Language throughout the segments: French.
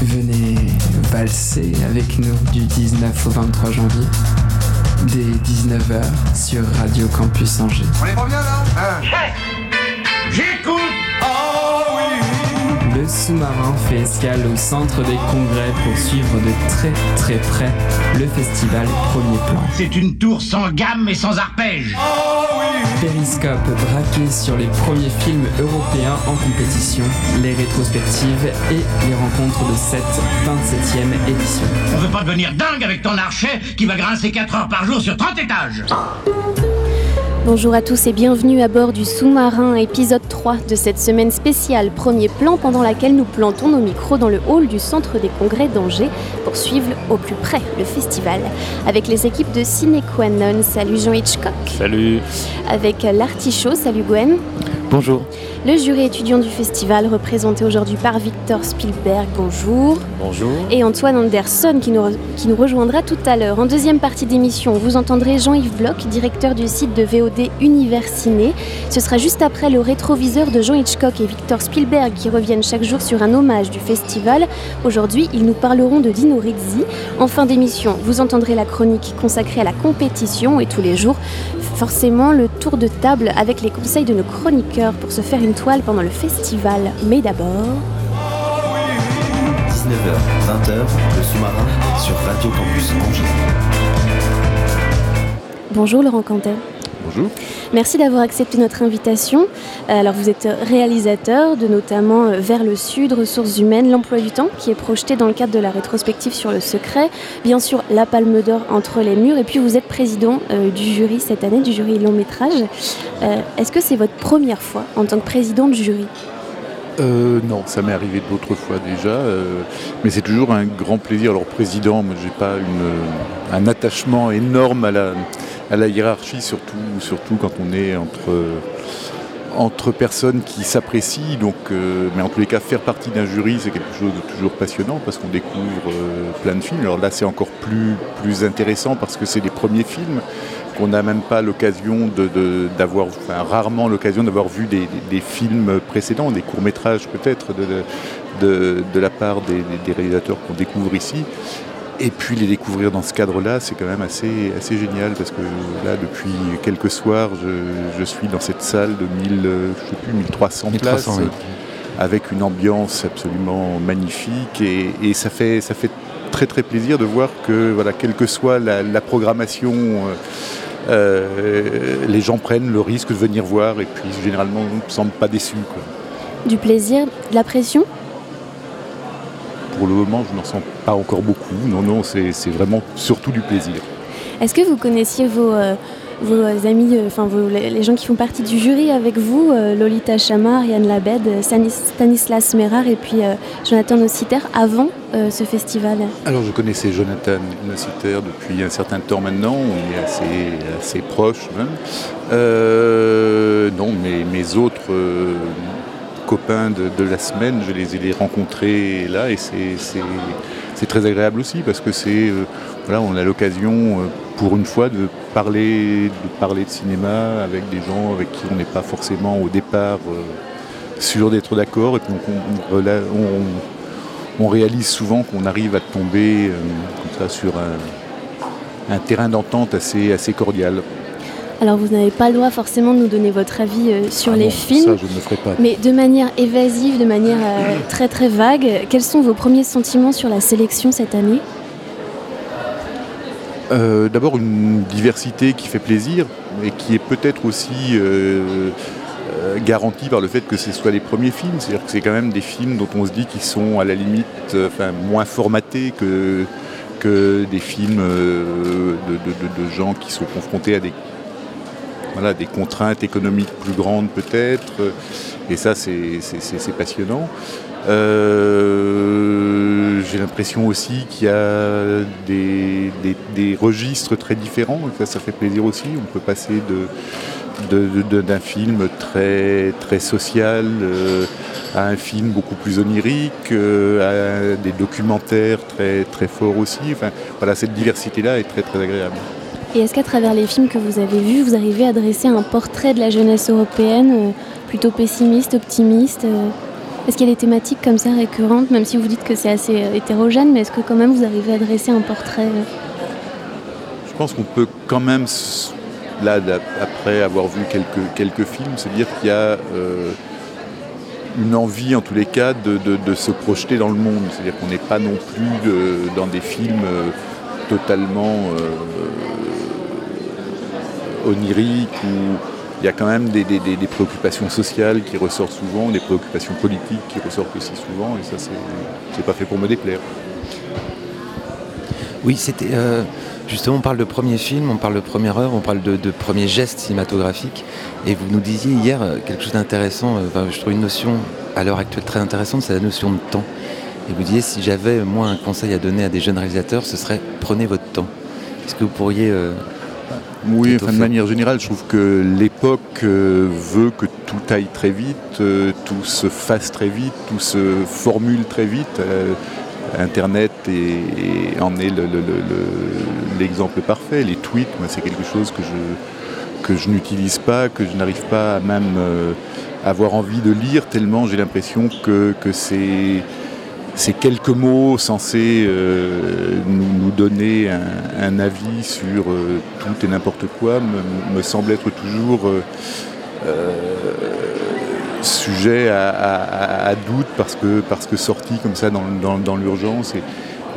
Venez valser avec nous du 19 au 23 janvier, dès 19h sur Radio Campus Angers. On est pas bien là? Hein? J'écoute Le sous-marin fait escale au centre des congrès pour suivre de très très près le festival Premier Plan. C'est une tour sans gamme et sans arpège. Périscope braqué sur les premiers films européens en compétition, les rétrospectives et les rencontres de cette 27e édition. On veut pas devenir dingue avec ton archet qui va grincer 4 heures par jour sur 30 étages. Bonjour à tous et bienvenue à bord du sous-marin, épisode 3 de cette semaine spéciale Premier Plan pendant laquelle nous plantons nos micros dans le hall du Centre des Congrès d'Angers pour suivre au plus près le festival. Avec les équipes de Ciné Quanon, salut Jean Hitchcock. Salut. Avec l'Artichaut, salut Gwen. Bonjour. Le jury étudiant du festival représenté aujourd'hui par Victor Spielberg, bonjour. Bonjour. Et Antoine Anderson qui nous, re- qui nous rejoindra tout à l'heure. En deuxième partie d'émission, vous entendrez Jean-Yves Bloch, directeur du site de VOD Univers Ciné. Ce sera juste après le rétroviseur de Jean Hitchcock et Victor Spielberg qui reviennent chaque jour sur un hommage du festival. Aujourd'hui, ils nous parleront de Dino Rizzi. En fin d'émission, vous entendrez la chronique consacrée à la compétition et tous les jours, forcément le tour de table avec les conseils de nos chroniqueurs pour se faire une toile pendant le festival. Mais d'abord... 19h, 20h, le sous-marin sur Radio Campus Angers. Bonjour Laurent Cantet. Bonjour. Merci d'avoir accepté notre invitation. Alors vous êtes réalisateur de notamment euh, Vers le Sud, Ressources humaines, l'emploi du temps, qui est projeté dans le cadre de la rétrospective sur le secret. Bien sûr, la Palme d'Or entre les murs. Et puis vous êtes président euh, du jury cette année, du jury long métrage. Euh, Est-ce que c'est votre première fois en tant que président du jury? Euh, non, ça m'est arrivé d'autres fois déjà, euh, mais c'est toujours un grand plaisir. Alors président, moi j'ai pas une, un attachement énorme à la, à la hiérarchie, surtout, surtout quand on est entre, entre personnes qui s'apprécient. Donc, euh, mais en tous les cas, faire partie d'un jury, c'est quelque chose de toujours passionnant parce qu'on découvre euh, plein de films. Alors là, c'est encore plus, plus intéressant parce que c'est les premiers films qu'on n'a même pas l'occasion de, de- d'avoir, enfin rarement l'occasion d'avoir vu des, films précédents, des courts-métrages peut-être de, de- la part des réalisateurs qu'on découvre ici. Et puis les découvrir dans ce cadre-là, c'est quand même assez, assez génial parce que là, depuis quelques soirs, je, je suis dans cette salle de 1000, euh, je sais plus, 1300, 1300, places, oui. avec une ambiance absolument magnifique et, et ça, fait, ça fait très très plaisir de voir que voilà, quelle que soit la, la programmation, euh, euh, les gens prennent le risque de venir voir et puis généralement ne semblent pas déçus. quoi. Du plaisir, de la pression? Pour le moment, je n'en sens pas encore beaucoup. Non, non, c'est vraiment surtout du plaisir. Est-ce que vous connaissiez vos, euh, vos amis, euh, enfin vos- les gens qui font partie du jury avec vous, euh, Lolita Chamar, Yann Labed, Stanis- Stanislas Merard et puis euh, Jonathan Nociter avant euh, ce festival? Alors je connaissais Jonathan Nociter depuis un certain temps maintenant, on est assez, assez proches même. Euh, non, mais mes autres euh, copains de, la semaine, je les ai rencontrés là et c'est- très agréable aussi parce que c'est euh, voilà, on a l'occasion euh, pour une fois de parler, de cinéma avec des gens avec qui on n'est pas forcément au départ euh, sûr d'être d'accord et donc on- réalise souvent qu'on arrive à tomber comme ça sur un, terrain d'entente assez cordial. Alors vous n'avez pas le droit forcément de nous donner votre avis euh, sur Ah les non, films, Ça, je ne le ferai pas. mais de manière évasive, de manière euh, très très vague, quels sont vos premiers sentiments sur la sélection cette année? Euh, D'abord, une diversité qui fait plaisir et qui est peut-être aussi garantie par le fait que ce soit les premiers films. C'est-à-dire que c'est quand même des films dont on se dit qu'ils sont à la limite enfin, moins formatés que, que des films de, de- de- de gens qui sont confrontés à des, voilà, des contraintes économiques plus grandes peut-être. Et ça, c'est passionnant. Euh, J'ai l'impression aussi qu'il y a des, des- registres très différents. Ça, ça fait plaisir aussi. On peut passer de- d'un film très, très social euh, à un film beaucoup plus onirique, euh, à des documentaires très, très forts aussi. Enfin, voilà, cette diversité-là est très, très agréable. Et est-ce qu'à travers les films que vous avez vus, vous arrivez à dresser un portrait de la jeunesse européenne, euh, Plutôt pessimiste, optimiste Est-ce qu'il y a des thématiques comme ça récurrentes, même si vous dites que c'est assez hétérogène, mais est-ce que quand même vous arrivez à dresser un portrait Je pense qu'on peut quand même, là, après avoir vu quelques, quelques films, se dire qu'il y a une envie en tous les cas de, se projeter dans le monde. C'est-à-dire qu'on n'est pas non plus dans des films euh, totalement euh, oniriques où il y a quand même des, préoccupations sociales qui ressortent souvent, des préoccupations politiques qui ressortent aussi souvent, et ça c'est pas fait pour me déplaire. Oui, c'était. Euh, justement, on parle de premier film, on parle de première œuvre, on parle de, de premier geste cinématographique. Et vous nous disiez hier euh, quelque chose d'intéressant, euh, je trouve une notion à l'heure actuelle très intéressante, c'est la notion de temps. Et vous disiez, si j'avais moi un conseil à donner à des jeunes réalisateurs, ce serait prenez votre temps. Est-ce que vous pourriez... oui, enfin, de manière générale, je trouve que l'époque veut que tout aille très vite, tout se fasse très vite, tout se formule très vite. Internet en est l'exemple parfait. Les tweets, c'est quelque chose que je que je n'utilise pas, que je n'arrive pas à même euh, avoir envie de lire, tellement j'ai l'impression que, ces, ces, quelques mots censés euh, nous, donner un, avis sur euh, tout et n'importe quoi me, semble être toujours sujet à, doute parce que, parce que sorti comme ça dans, l'urgence. Et,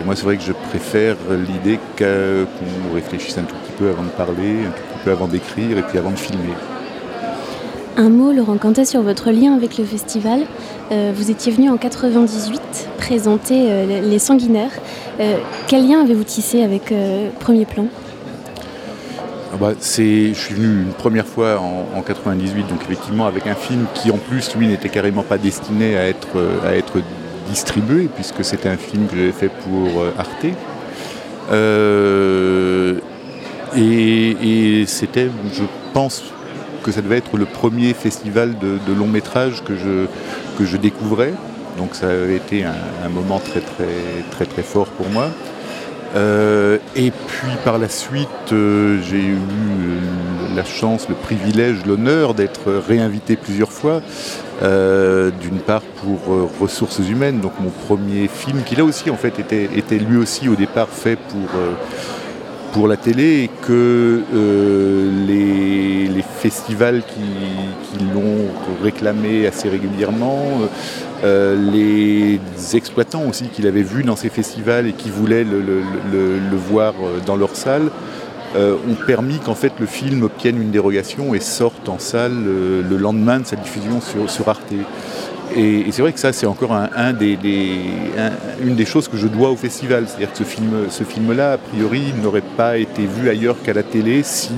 moi, c'est vrai que je préfère l'idée qu'on réfléchisse un tout petit peu avant de parler, peu avant d'écrire et puis avant de filmer. Un mot, Laurent Cantet, sur votre lien avec le festival. Euh, vous étiez venu en 98 présenter euh, Les Sanguinaires. Euh, quel lien avez-vous tissé avec Premier Plan? Ah bah, Je suis venu une première fois en, en, 98, donc effectivement avec un film qui en plus, lui, n'était carrément pas destiné à être, à être distribué, puisque c'était un film que j'avais fait pour Arte. Et, c'était, je pense que ça devait être le premier festival de, long métrage que je, que je découvrais. Donc ça avait été un, moment très très très très fort pour moi. Euh, et puis par la suite, euh, j'ai eu la chance, le privilège, l'honneur d'être réinvité plusieurs fois. Euh, d'une part pour ressources humaines, donc mon premier film, qui là aussi en fait était, était lui aussi au départ fait pour pour la télé et que euh, les, festivals qui, l'ont réclamé assez régulièrement, euh, les exploitants aussi qu'il avait vu dans ces festivals et qui voulaient le, voir euh, dans leur salle, ont permis qu'en fait le film obtienne une dérogation et sorte en salle le lendemain de sa diffusion sur, sur Arte. Et, c'est vrai que ça, c'est encore une des choses que je dois au festival. C'est-à-dire que ce film, ce film-là, a priori, n'aurait pas été vu ailleurs qu'à la télé si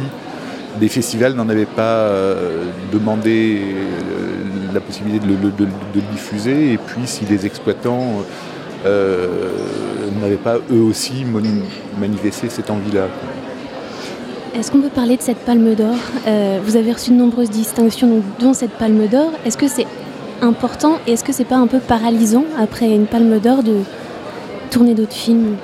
des festivals n'en avaient pas euh, demandé euh, la possibilité de le, diffuser, et puis si les exploitants euh, n'avaient pas eux aussi manifesté cette envie-là. Est-ce qu'on peut parler de cette palme d'or? Vous avez reçu de nombreuses distinctions, dont cette palme d'or. Est-ce que c'est important et est-ce que c'est pas un peu paralysant après une palme d'or de tourner d'autres films?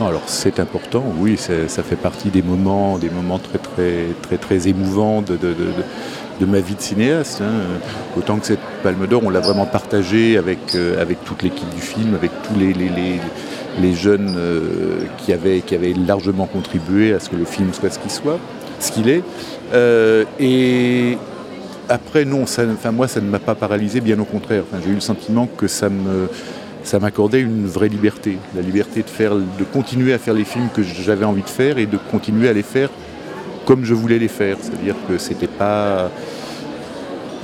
Alors c'est important, oui, ça fait partie des moments, des moments très très très très émouvants de, de, ma vie de cinéaste. Hein. Autant que cette Palme d'Or, on l'a vraiment partagée avec, euh, avec toute l'équipe du film, avec tous les, les, les, jeunes euh, qui, avaient, qui avaient largement contribué à ce que le film soit ce qu'il soit, ce qu'il est. Euh, et, après, non, enfin, moi, ça ne m'a pas paralysé, bien au contraire. j'ai eu le sentiment que ça me, ça m'accordait une vraie liberté, la liberté de faire, de continuer à faire les films que j'avais envie de faire et de continuer à les faire comme je voulais les faire. C'est-à-dire que c'était pas,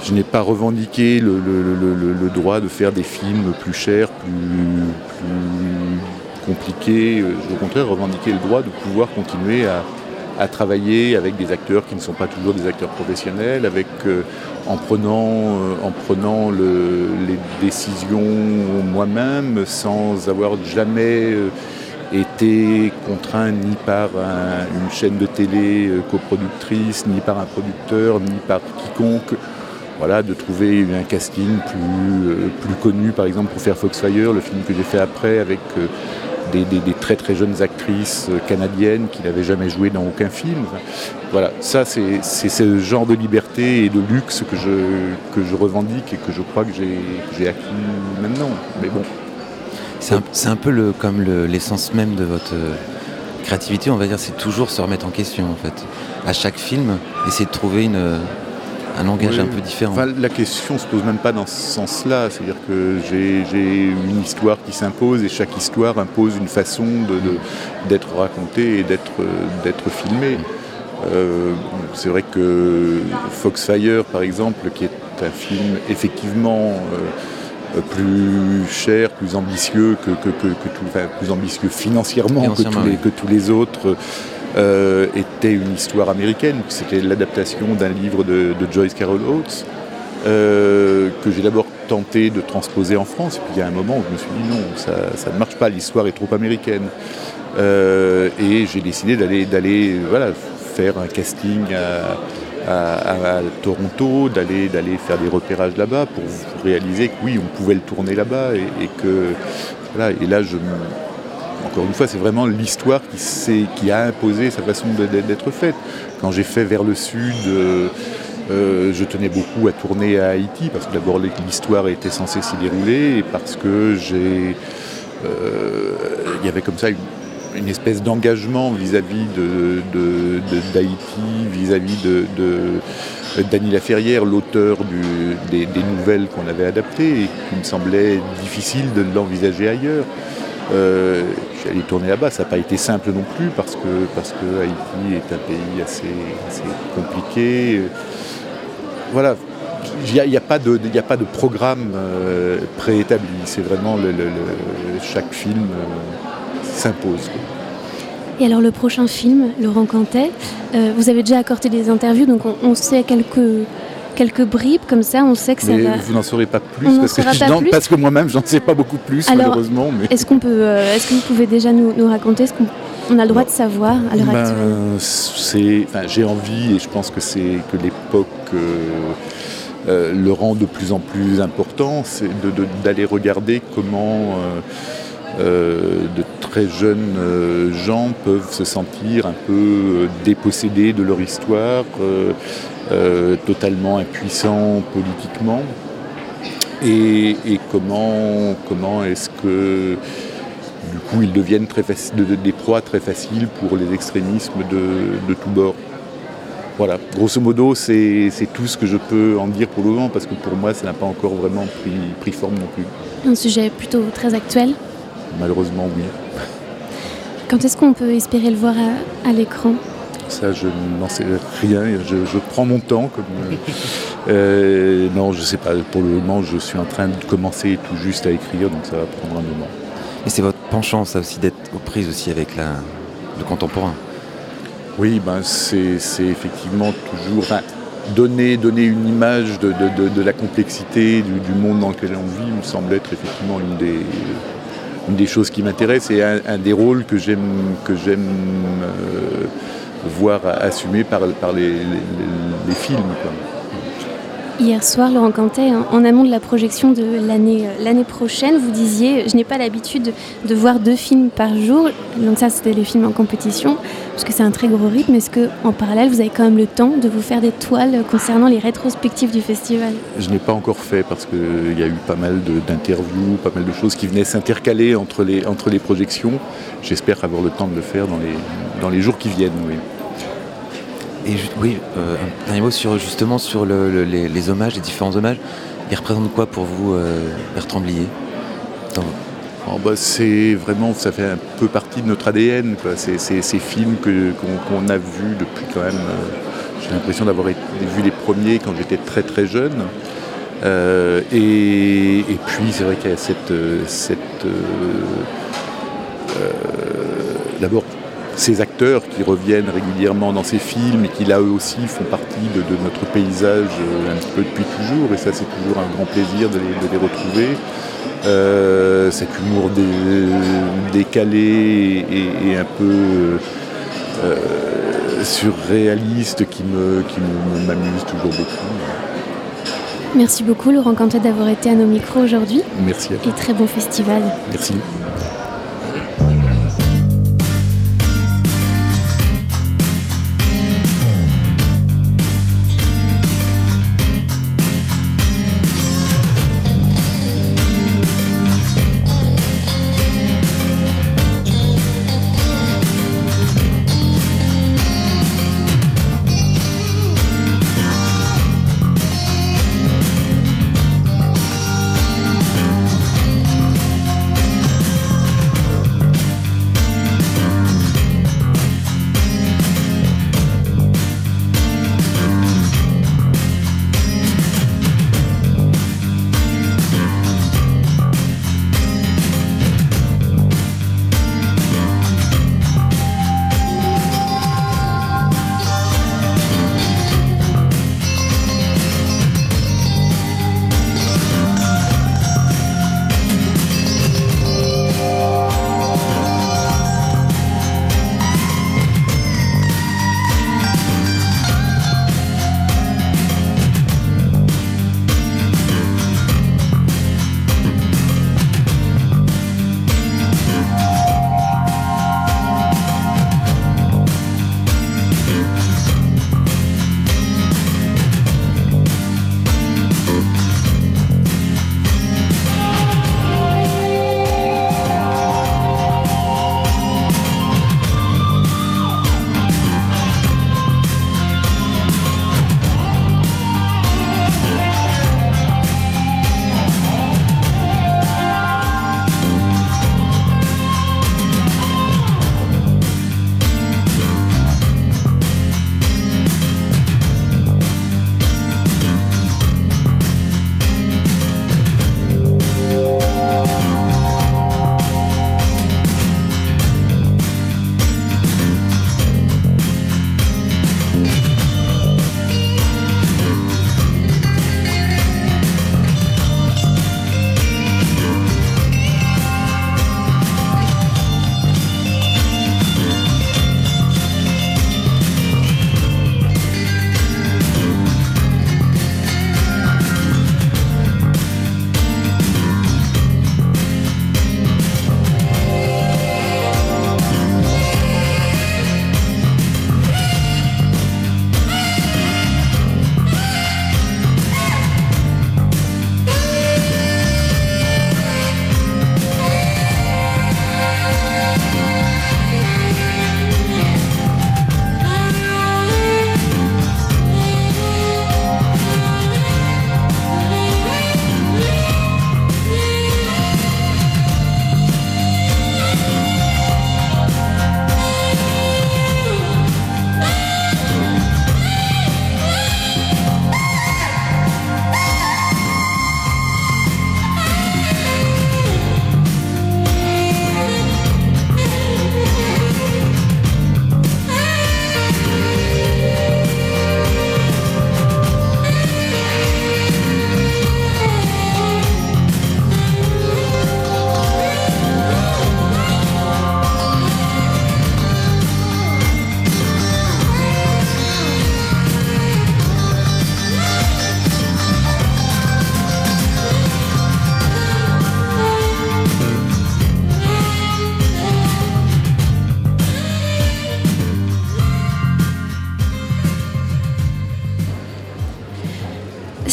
je n'ai pas revendiqué le, droit de faire des films plus chers, plus, compliqués. Au contraire, revendiquer le droit de pouvoir continuer à, à travailler avec des acteurs qui ne sont pas toujours des acteurs professionnels, avec, euh, en prenant, euh, en prenant les décisions moi-même sans avoir jamais euh, été contraint ni par une chaîne de télé coproductrice, ni par un producteur, ni par quiconque. Voilà, de trouver un casting plus, plus connu, par exemple pour faire Foxfire, le film que j'ai fait après avec des, très très jeunes actrices canadiennes qui n'avaient jamais joué dans aucun film. Voilà, ça c'est ce genre de liberté et de luxe que je, que je revendique et que je crois que j'ai acquis maintenant. Mais bon. C'est un, peu le, comme l'essence même de votre créativité, on va dire, c'est toujours se remettre en question en fait. À chaque film, essayer de trouver une, un langage un peu différent. la question ne se pose même pas dans ce sens-là. C'est-à-dire que j'ai une histoire qui s'impose et chaque histoire impose une façon d'être racontée et d'être filmée. Euh, c'est vrai que Foxfire, par exemple, qui est un film effectivement euh, plus cher, plus ambitieux que, plus ambitieux financièrement que, tous les, que tous les autres, euh, était une histoire américaine. C'était l'adaptation d'un livre de, Joyce Carol Oates euh, que j'ai d'abord tenté de transposer en France. Et puis il y a un moment où je me suis dit non, ça, ne marche pas, l'histoire est trop américaine. Euh, et j'ai décidé d'aller voilà, faire un casting à, Toronto, d'aller faire des repérages là-bas pour réaliser que oui, on pouvait le tourner là-bas et, que voilà, et là encore une fois, c'est vraiment l'histoire qui, a imposé sa façon d'être faite. Quand j'ai fait vers le sud, euh, euh, je tenais beaucoup à tourner à Haïti, parce que d'abord l'histoire était censée s'y dérouler, et parce que j'ai. Euh, il y avait comme ça une, espèce d'engagement vis-à-vis d'Haïti, vis-à-vis de, de Laferrière, l'auteur des, nouvelles qu'on avait adaptées, et qu'il me semblait difficile de l'envisager ailleurs. Allé tourner là-bas, ça n'a pas été simple non plus parce que, parce que Haïti est un pays assez, compliqué. Voilà, il n'y a, pas de, a pas de programme euh, préétabli, c'est vraiment le, chaque film euh, s'impose. Et alors le prochain film, Laurent Cantet, vous avez déjà accordé des interviews, donc on sait quelques quelques bribes comme ça, on sait que ça va. Vous n'en saurez pas plus, parce que, parce que, moi-même, j'en sais pas beaucoup plus, malheureusement. Mais... Est-ce qu'on peut, euh, est-ce que vous pouvez déjà nous, raconter ce qu'on a le droit de savoir à l'heure ben, actuelle? J'ai envie, et je pense que c'est que l'époque euh, euh, le rend de plus en plus important, c'est d'aller regarder comment. de très jeunes gens peuvent se sentir un peu dépossédés de leur histoire, euh, totalement impuissant politiquement. Et, comment, comment est-ce que du coup ils deviennent très des proies très faciles pour les extrémismes de, de tous bords. Voilà, grosso modo, c'est tout ce que je peux en dire pour le moment, parce que pour moi, ça n'a pas encore vraiment pris, pris forme non plus. Un sujet plutôt très actuel Malheureusement, oui. Quand est-ce qu'on peut espérer le voir à l'écran? Ça, je n'en sais rien. Je, prends mon temps. Comme, euh, non, je ne sais pas. Pour le moment, je suis en train de commencer tout juste à écrire, donc ça va prendre un moment. Et c'est votre penchant, ça aussi, d'être aux prises aussi avec la, le contemporain Oui, ben, c'est effectivement toujours. donner, donner une image de, la complexité du, monde dans lequel on vit me semble être effectivement une des, une des choses qui m'intéresse et un, des rôles que j'aime que j'aime euh, voir assumé par, par les, films. Hier soir, Laurent Cantet, en amont de la projection de l'année euh, l'année prochaine, vous disiez Je n'ai pas l'habitude de voir deux films par jour. Donc, ça, c'était les films en compétition, parce que c'est un très gros rythme. Est-ce qu'en parallèle, vous avez quand même le temps de vous faire des toiles concernant les rétrospectives du festival? Je n'ai pas encore fait, parce qu'il y a eu pas mal d'interviews, pas mal de choses qui venaient s'intercaler entre les, entre les projections. J'espère avoir le temps de le faire dans les, dans les jours qui viennent. Oui. Et oui, euh, un dernier mot sur justement sur les, hommages, les différents hommages. Ils représentent quoi pour vous, euh, Bertrand Blier? Oh, bah, C'est vraiment, ça fait un peu partie de notre ADN. Ces films qu'on a vus depuis quand même. Euh, j'ai l'impression d'avoir vu les premiers quand j'étais très très jeune. et, puis c'est vrai qu'il y a cette, cette d'abord ces acteurs qui reviennent régulièrement dans ces films et qui là eux aussi font partie de, notre paysage euh, un petit peu depuis toujours et ça c'est toujours un grand plaisir de les, retrouver. Euh, cet humour décalé et, un peu euh, surréaliste qui me qui m'amuse toujours beaucoup. Merci beaucoup Laurent Cantet d'avoir été à nos micros aujourd'hui. Merci à Et très bon festival. Merci.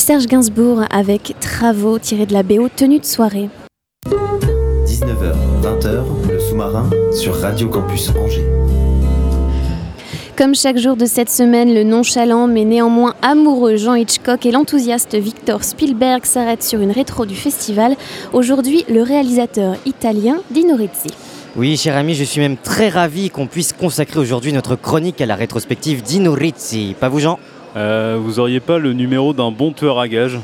Serge Gainsbourg avec Travaux tirés de la BO tenue de soirée. 19h, 20h, le sous-marin sur Radio Campus Angers. Comme chaque jour de cette semaine, le nonchalant mais néanmoins amoureux Jean Hitchcock et l'enthousiaste Victor Spielberg s'arrêtent sur une rétro du festival. Aujourd'hui, le réalisateur italien Dino Rizzi. Oui, cher ami, je suis même très ravi qu'on puisse consacrer aujourd'hui notre chronique à la rétrospective Dino Rizzi. Pas vous, Jean? Euh, vous auriez pas le numéro d'un bon tueur à gages?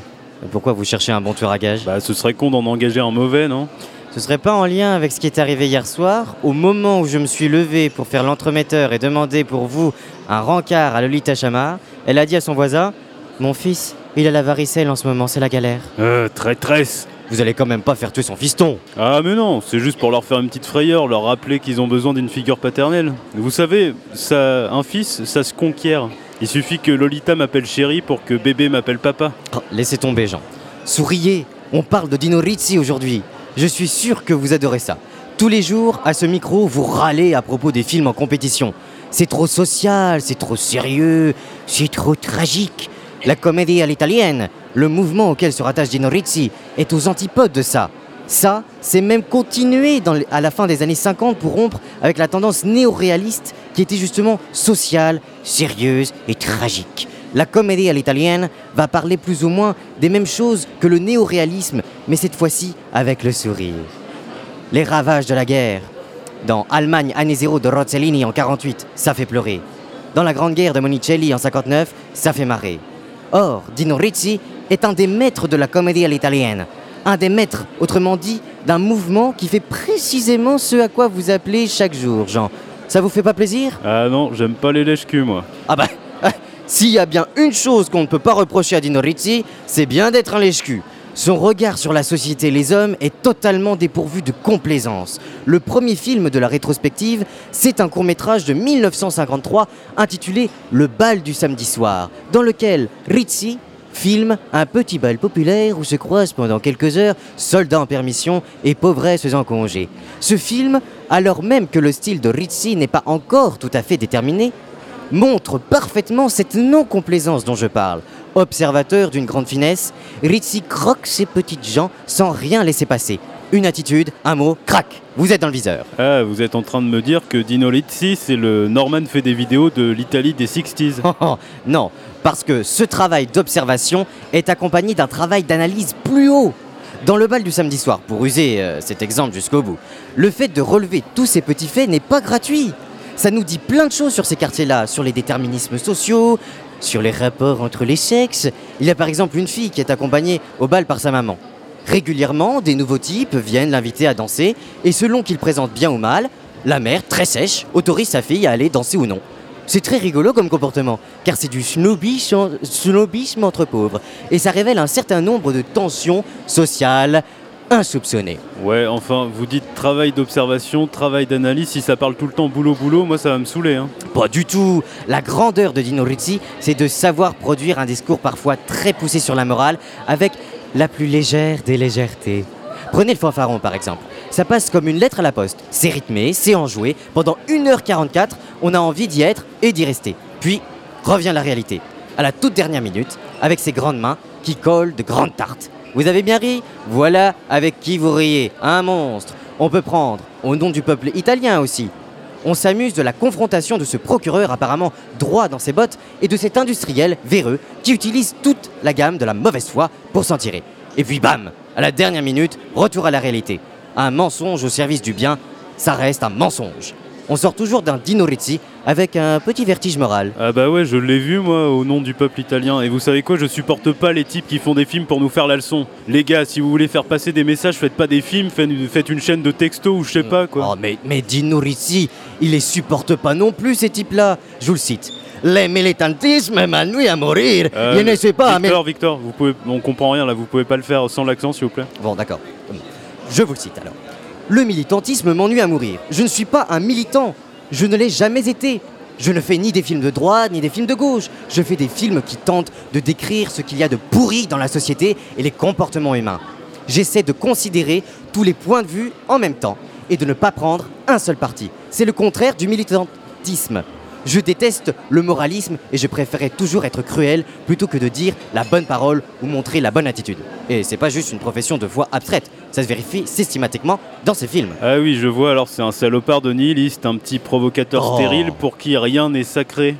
Pourquoi vous cherchez un bon tueur à gages? Bah ce serait con d'en engager un mauvais, non? Ce serait pas en lien avec ce qui est arrivé hier soir? Au moment où je me suis levé pour faire l'entremetteur et demander pour vous un rencard à Lolita Chamar, elle a dit à son voisin Mon fils, il a la varicelle en ce moment, c'est la galère. Euh, traîtresse Vous allez quand même pas faire tuer son fiston Ah mais non, c'est juste pour leur faire une petite frayeur, leur rappeler qu'ils ont besoin d'une figure paternelle. Vous savez, ça, un fils, ça se conquiert. Il suffit que Lolita m'appelle chérie pour que bébé m'appelle papa. Oh, Laissez tomber, Jean. Souriez, on parle de Dino Rizzi aujourd'hui. Je suis sûr que vous adorez ça. Tous les jours, à ce micro, vous râlez à propos des films en compétition. C'est trop social, c'est trop sérieux, c'est trop tragique. La comédie à l'italienne, le mouvement auquel se rattache Dino Rizzi, est aux antipodes de ça. Ça, c'est même continué à la fin des années 50 pour rompre avec la tendance néo-réaliste qui était justement sociale, sérieuse et tragique. La comédie à l'italienne va parler plus ou moins des mêmes choses que le néo-réalisme, mais cette fois-ci avec le sourire. Les ravages de la guerre. Dans Allemagne, année zéro de Rossellini en 48, ça fait pleurer. Dans la Grande Guerre de Monicelli en 59, ça fait marrer. Or, Dino Rizzi est un des maîtres de la comédie à l'italienne. Un des maîtres, autrement dit, d'un mouvement qui fait précisément ce à quoi vous appelez chaque jour, Jean. Ça vous fait pas plaisir? Ah non, j'aime pas les lèches-culs moi. Ah bah, s'il y a bien une chose qu'on ne peut pas reprocher à Dino Rizzi, c'est bien d'être un lèche-cul. Son regard sur la société et les hommes est totalement dépourvu de complaisance. Le premier film de la rétrospective, c'est un court-métrage de 1953 intitulé Le bal du samedi soir, dans lequel Rizzi filme un petit bal populaire où se croisent pendant quelques heures soldats en permission et pauvresses en congé. Ce film, alors même que le style de Rizzi n'est pas encore tout à fait déterminé, montre parfaitement cette non-complaisance dont je parle. Observateur d'une grande finesse, Rizzi croque ses petites gens sans rien laisser passer. Une attitude, un mot, crac, vous êtes dans le viseur. Ah, vous êtes en train de me dire que Dino Rizzi, c'est le Norman fait des vidéos de l'Italie des 60s. Oh, oh, non, parce que ce travail d'observation est accompagné d'un travail d'analyse plus haut. Dans le bal du samedi soir, pour user euh, cet exemple jusqu'au bout, le fait de relever tous ces petits faits n'est pas gratuit. Ça nous dit plein de choses sur ces quartiers-là, sur les déterminismes sociaux, sur les rapports entre les sexes. Il y a par exemple une fille qui est accompagnée au bal par sa maman. Régulièrement, des nouveaux types viennent l'inviter à danser, et selon qu'il présente bien ou mal, la mère, très sèche, autorise sa fille à aller danser ou non. C'est très rigolo comme comportement, car c'est du snobisme, snobisme entre pauvres, et ça révèle un certain nombre de tensions sociales insoupçonnées. Ouais, enfin, vous dites travail d'observation, travail d'analyse, si ça parle tout le temps boulot-boulot, moi ça va me saouler. Hein. Pas du tout La grandeur de Dino Rizzi, c'est de savoir produire un discours parfois très poussé sur la morale, avec la plus légère des légèretés. Prenez le fanfaron par exemple. Ça passe comme une lettre à la poste. C'est rythmé, c'est enjoué. Pendant 1h44, on a envie d'y être et d'y rester. Puis revient la réalité. À la toute dernière minute, avec ses grandes mains qui collent de grandes tartes. Vous avez bien ri? Voilà avec qui vous riez. Un monstre. On peut prendre, au nom du peuple italien aussi, on s'amuse de la confrontation de ce procureur apparemment droit dans ses bottes et de cet industriel véreux qui utilise toute la gamme de la mauvaise foi pour s'en tirer. Et puis bam, à la dernière minute, retour à la réalité. Un mensonge au service du bien, ça reste un mensonge. On sort toujours d'un Dino Rizzi avec un petit vertige moral. Ah bah ouais, je l'ai vu moi au nom du peuple italien. Et vous savez quoi, je supporte pas les types qui font des films pour nous faire la leçon. Les gars, si vous voulez faire passer des messages, faites pas des films, faites, une chaîne de texto ou je sais pas quoi. Oh mais, mais Dino Rizzi, il les supporte pas non plus ces types-là. Je vous le cite. Les militantismes m'ennuient à mourir. Euh, je ne sais pas, mais... Victor, Victor, vous pouvez, on comprend rien là, vous pouvez pas le faire sans l'accent s'il vous plaît. Bon, d'accord. Je vous cite alors. Le militantisme m'ennuie à mourir. Je ne suis pas un militant. Je ne l'ai jamais été. Je ne fais ni des films de droite ni des films de gauche. Je fais des films qui tentent de décrire ce qu'il y a de pourri dans la société et les comportements humains. J'essaie de considérer tous les points de vue en même temps et de ne pas prendre un seul parti. C'est le contraire du militantisme. Je déteste le moralisme et je préférais toujours être cruel plutôt que de dire la bonne parole ou montrer la bonne attitude. Et c'est pas juste une profession de foi abstraite, ça se vérifie systématiquement dans ces films. Ah oui, je vois, alors c'est un salopard de nihiliste, un petit provocateur Oh. stérile pour qui rien n'est sacré.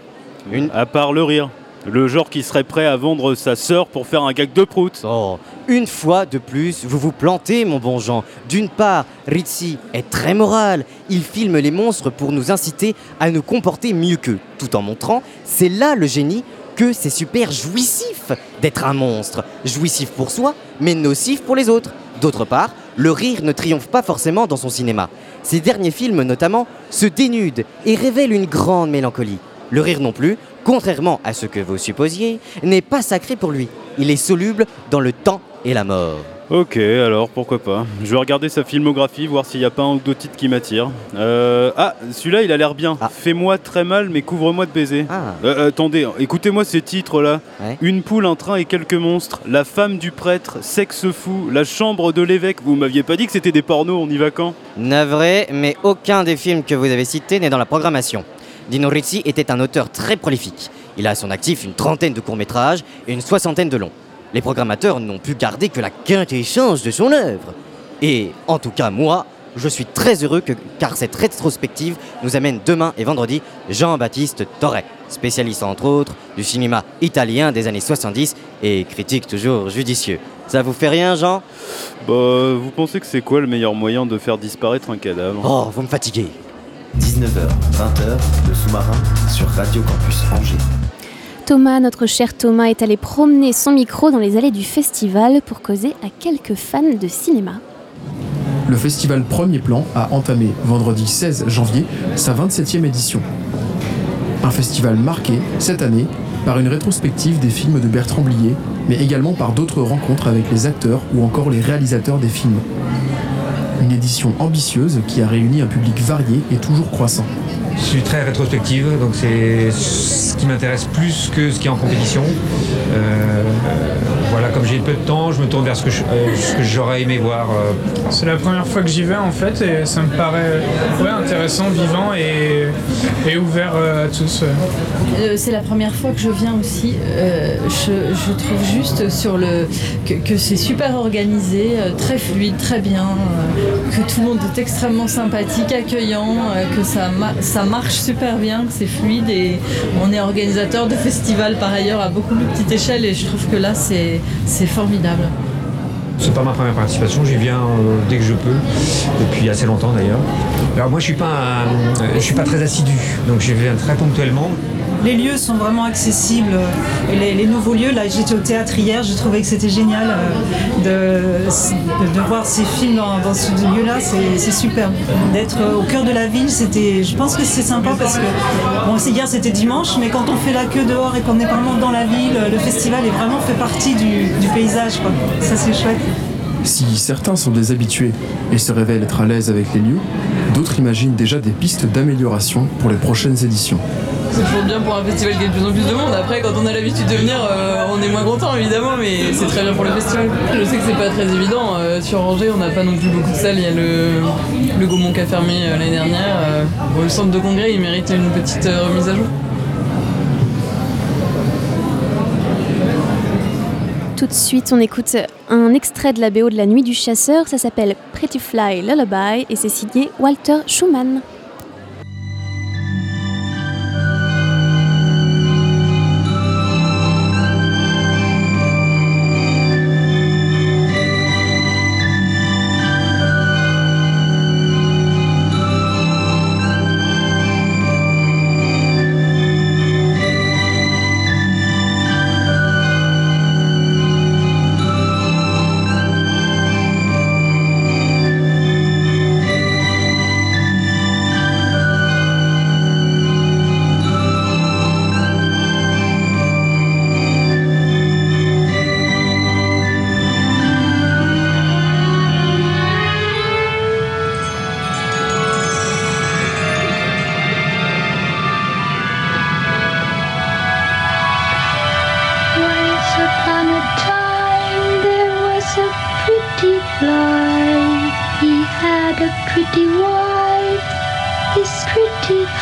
Une- À part le rire. Le genre qui serait prêt à vendre sa sœur pour faire un gag de prout. Oh, une fois de plus, vous vous plantez, mon bon Jean. D'une part, Ritzy est très moral. Il filme les monstres pour nous inciter à nous comporter mieux qu'eux, tout en montrant, c'est là le génie, que c'est super jouissif d'être un monstre. Jouissif pour soi, mais nocif pour les autres. D'autre part, le rire ne triomphe pas forcément dans son cinéma. Ses derniers films, notamment, se dénudent et révèlent une grande mélancolie. Le rire non plus, contrairement à ce que vous supposiez, n'est pas sacré pour lui. Il est soluble dans le temps et la mort. Ok, alors pourquoi pas. Je vais regarder sa filmographie, voir s'il n'y a pas un ou deux titres qui m'attirent. Euh, ah, celui-là, il a l'air bien. Ah. Fais-moi très mal, mais couvre-moi de baisers. Ah, Euh, attendez, écoutez-moi ces titres-là. Ouais. Une poule, un train et quelques monstres. La femme du prêtre, sexe fou. La chambre de l'évêque. Vous m'aviez pas dit que c'était des pornos, on y va quand? Navré, mais aucun des films que vous avez cités n'est dans la programmation. Dino Rizzi était un auteur très prolifique. Il a à son actif une trentaine de courts-métrages et une soixantaine de longs. Les programmateurs n'ont pu garder que la quintessence de son œuvre. Et en tout cas, moi, je suis très heureux que, car cette rétrospective nous amène demain et vendredi Jean-Baptiste Torre, spécialiste entre autres du cinéma italien des années 70 et critique toujours judicieux. Ça vous fait rien, Jean? Bah, vous pensez que c'est quoi le meilleur moyen de faire disparaître un cadavre? Oh, vous me fatiguez. 19h, 20h, le sous-marin sur Radio Campus Angers. Thomas, notre cher Thomas, est allé promener son micro dans les allées du festival pour causer à quelques fans de cinéma. Le festival Premier Plan a entamé vendredi 16 janvier sa 27e édition. Un festival marqué cette année par une rétrospective des films de Bertrand Blier, mais également par d'autres rencontres avec les acteurs ou encore les réalisateurs des films. Une édition ambitieuse qui a réuni un public varié et toujours croissant. Je suis très rétrospective, donc c'est ce qui m'intéresse plus que ce qui est en compétition. Euh, voilà, comme j'ai peu de temps, je me tourne vers ce que je- euh, ce que j'aurais aimé voir. euh, C'est la première fois que j'y vais en fait et ça me paraît ouais, intéressant, vivant et, et ouvert euh, à tous. ouais. Euh, c'est la première fois que je viens aussi. Euh, je, je trouve juste sur le que, que c'est super organisé, très fluide, très bien, euh, que tout le monde est extrêmement sympathique, accueillant, euh, que ça, ma- ça marche super bien, c'est fluide et on est organisateur de festivals par ailleurs à beaucoup plus petite échelle et je trouve que là c'est formidable. C'est pas ma première participation, j'y viens euh, dès que je peux, depuis assez longtemps d'ailleurs. Alors moi je suis pas je suis pas très assidu, donc je viens très ponctuellement. Les lieux sont vraiment accessibles. Et les, nouveaux lieux, là j'étais au théâtre hier, j'ai trouvé que c'était génial euh, de, voir ces films dans, ce lieu-là, c'est superbe. D'être euh, au cœur de la ville, je pense que c'est sympa parce que, bon hier c'était dimanche, mais quand on fait la queue dehors et qu'on est vraiment dans la ville, le festival est vraiment fait partie du, paysage. Ça c'est chouette. Si certains sont des habitués et se révèlent être à l'aise avec les lieux, d'autres imaginent déjà des pistes d'amélioration pour les prochaines éditions. C'est toujours bien pour un festival qui a de plus en plus de monde. Après, quand on a l'habitude de venir, euh, on est moins content évidemment, mais c'est très bien pour le festival. Je sais que c'est pas très évident. euh, sur Angers, on n'a pas non plus beaucoup de salles. Il y a le, le Gaumont qui a fermé euh, l'année dernière. Le centre de congrès, il mérite une petite remise à jour. Tout de suite, on écoute un extrait de la BO de La Nuit du Chasseur. Ça s'appelle Pretty Fly Lullaby et c'est signé Walter Schumann.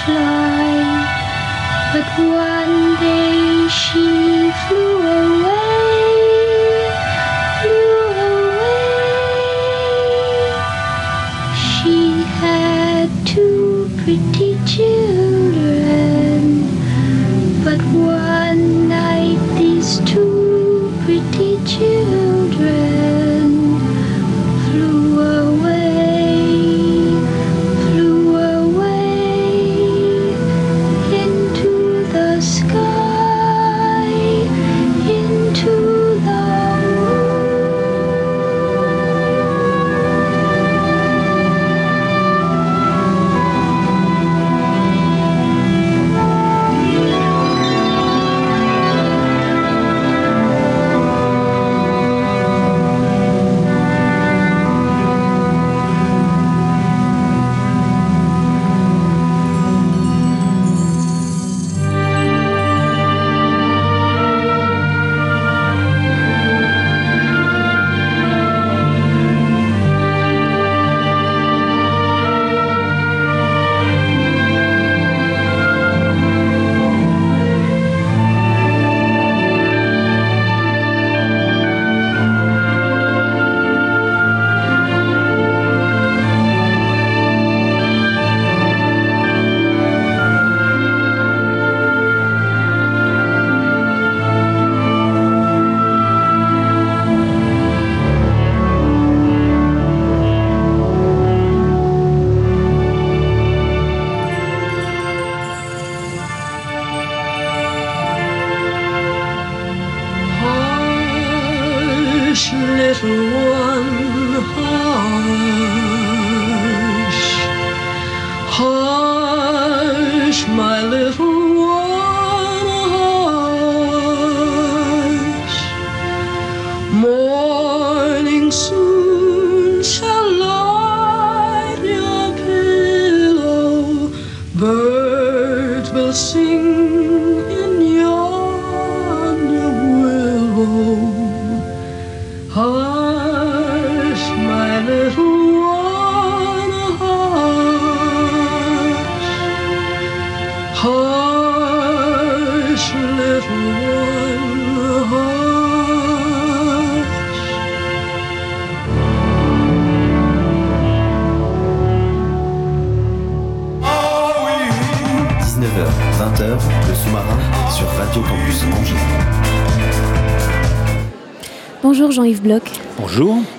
Fly. But one day she flew away, 是我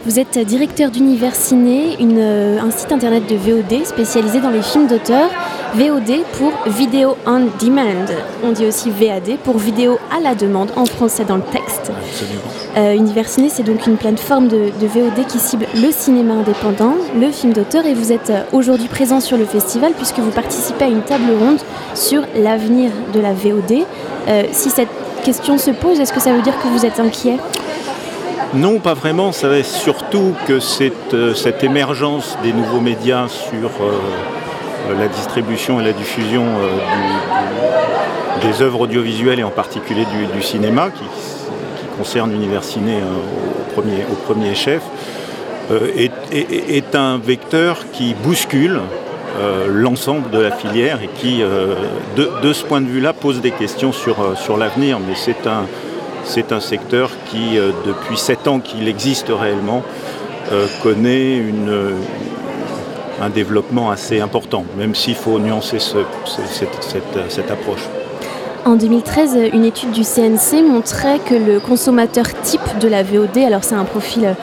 Vous êtes directeur d'Univers Ciné, une, euh, un site internet de VOD spécialisé dans les films d'auteur. VOD pour Vidéo on Demand. On dit aussi VAD pour Vidéo à la demande en français dans le texte. Euh, Univers Ciné, c'est donc une plateforme de, de VOD qui cible le cinéma indépendant, le film d'auteur, et vous êtes euh, aujourd'hui présent sur le festival puisque vous participez à une table ronde sur l'avenir de la VOD. Euh, si cette question se pose, est-ce que ça veut dire que vous êtes inquiet? Non, pas vraiment. Va surtout que cette, euh, cette émergence des nouveaux médias sur euh, euh, la distribution et la diffusion des œuvres audiovisuelles et en particulier du, cinéma, qui, concerne Univers Ciné euh, au, premier, chef, est, un vecteur qui bouscule l'ensemble de la filière et qui, de, ce point de vue-là, pose des questions sur, sur l'avenir. Mais c'est un, c'est un secteur qui, euh, depuis sept ans qu'il existe réellement, euh, connaît euh, un développement assez important, même s'il faut nuancer ce- ce- cette, approche. En 2013, une étude du CNC montrait que le consommateur type de la VOD, alors c'est un profil, euh,